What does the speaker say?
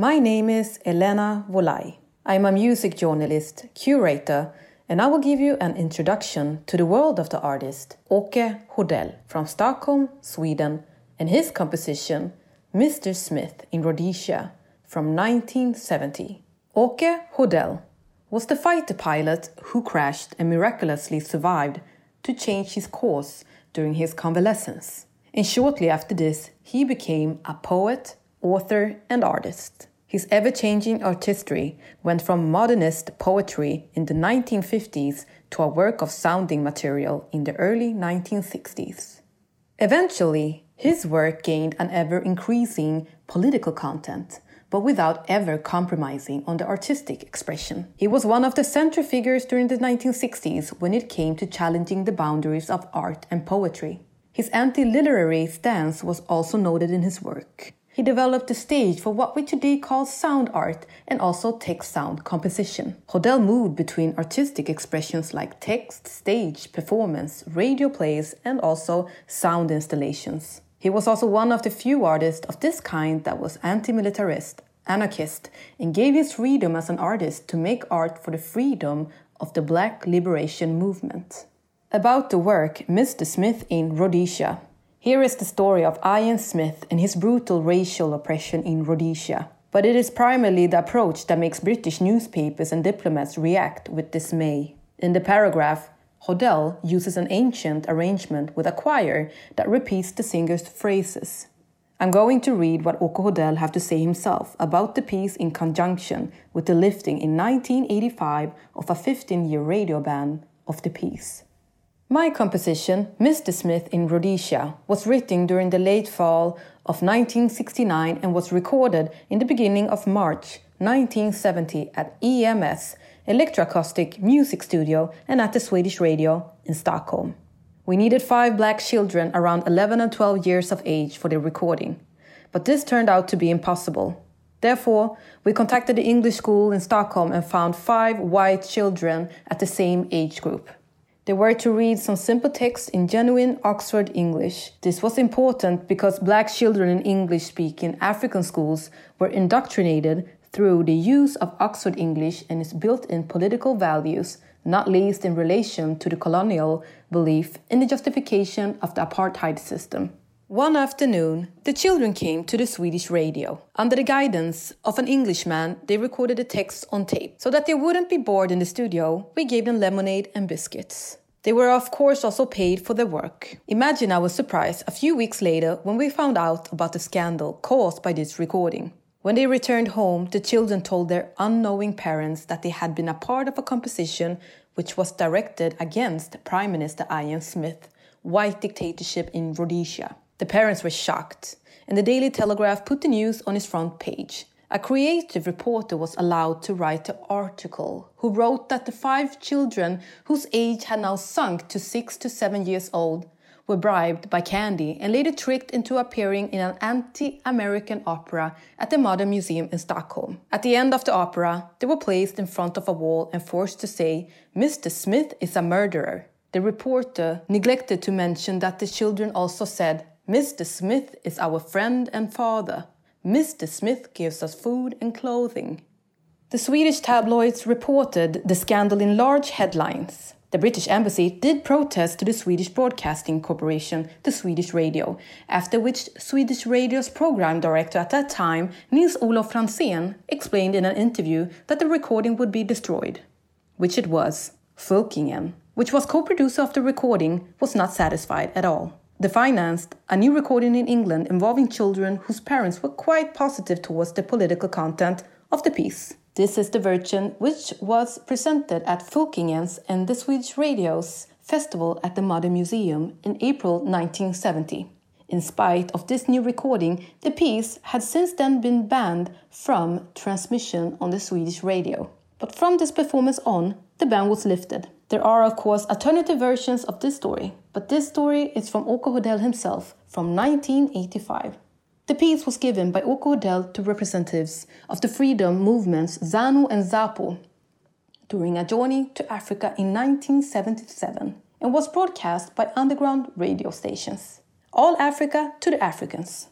My name is Elena Wolay. I'm a music journalist, curator, and I will give you an introduction to the world of the artist Åke Hodell from Stockholm, Sweden, and his composition Mr. Smith in Rhodesia from 1970. Åke Hodell was the fighter pilot who crashed and miraculously survived to change his course during his convalescence. And shortly after this, he became a poet, author, and artist. His ever changing artistry went from modernist poetry in the 1950s to a work of sounding material in the early 1960s. Eventually, his work gained an ever increasing political content, but without ever compromising on the artistic expression. He was one of the central figures during the 1960s when it came to challenging the boundaries of art and poetry. His anti literary stance was also noted in his work. He developed the stage for what we today call sound art and also text sound composition. Hodell moved between artistic expressions like text, stage, performance, radio plays, and also sound installations. He was also one of the few artists of this kind that was anti militarist, anarchist, and gave his freedom as an artist to make art for the freedom of the Black liberation movement. About the work Mr. Smith in Rhodesia. Here is the story of Ian Smith and his brutal racial oppression in Rhodesia. But it is primarily the approach that makes British newspapers and diplomats react with dismay. In the paragraph, Hodell uses an ancient arrangement with a choir that repeats the singer's phrases. I'm going to read what Hodell have to say himself about the piece in conjunction with the lifting in 1985 of a 15-year radio ban of the piece. My composition, Mr. Smith in Rhodesia, was written during the late fall of 1969 and was recorded in the beginning of March 1970 at EMS, Electroacoustic Music Studio, and at the Swedish Radio in Stockholm. We needed five black children around 11 and 12 years of age for the recording, but this turned out to be impossible. Therefore, we contacted the English school in Stockholm and found five white children at the same age group. They were to read some simple text in genuine Oxford English. This was important because black children in English speaking African schools were indoctrinated through the use of Oxford English and its built in political values, not least in relation to the colonial belief in the justification of the apartheid system. One afternoon, the children came to the Swedish radio. Under the guidance of an Englishman, they recorded the text on tape. So that they wouldn't be bored in the studio, we gave them lemonade and biscuits. They were, of course, also paid for their work. Imagine our surprise a few weeks later when we found out about the scandal caused by this recording. When they returned home, the children told their unknowing parents that they had been a part of a composition which was directed against Prime Minister Ian Smith, white dictatorship in Rhodesia. The parents were shocked, and the Daily Telegraph put the news on its front page. A creative reporter was allowed to write the article, who wrote that the five children, whose age had now sunk to six to seven years old, were bribed by candy and later tricked into appearing in an anti American opera at the Modern Museum in Stockholm. At the end of the opera, they were placed in front of a wall and forced to say, Mr. Smith is a murderer. The reporter neglected to mention that the children also said, Mr. Smith is our friend and father. Mr. Smith gives us food and clothing. The Swedish tabloids reported the scandal in large headlines. The British embassy did protest to the Swedish Broadcasting Corporation, the Swedish Radio, after which Swedish Radio's program director at that time, Nils Olof Franzén, explained in an interview that the recording would be destroyed. Which it was. Fylkingen, which was co-producer of the recording, was not satisfied at all. They financed a new recording in England involving children whose parents were quite positive towards the political content of the piece. This is the version which was presented at Fylkingen's and the Swedish Radio's festival at the Modern Museum in April 1970. In spite of this new recording, the piece had since then been banned from transmission on the Swedish radio. But from this performance on, the ban was lifted. There are, of course, alternative versions of this story, but this story is from Åke Hodell himself from 1985. The piece was given by Åke Hodell to representatives of the freedom movements ZANU and ZAPU during a journey to Africa in 1977 and was broadcast by underground radio stations. All Africa to the Africans.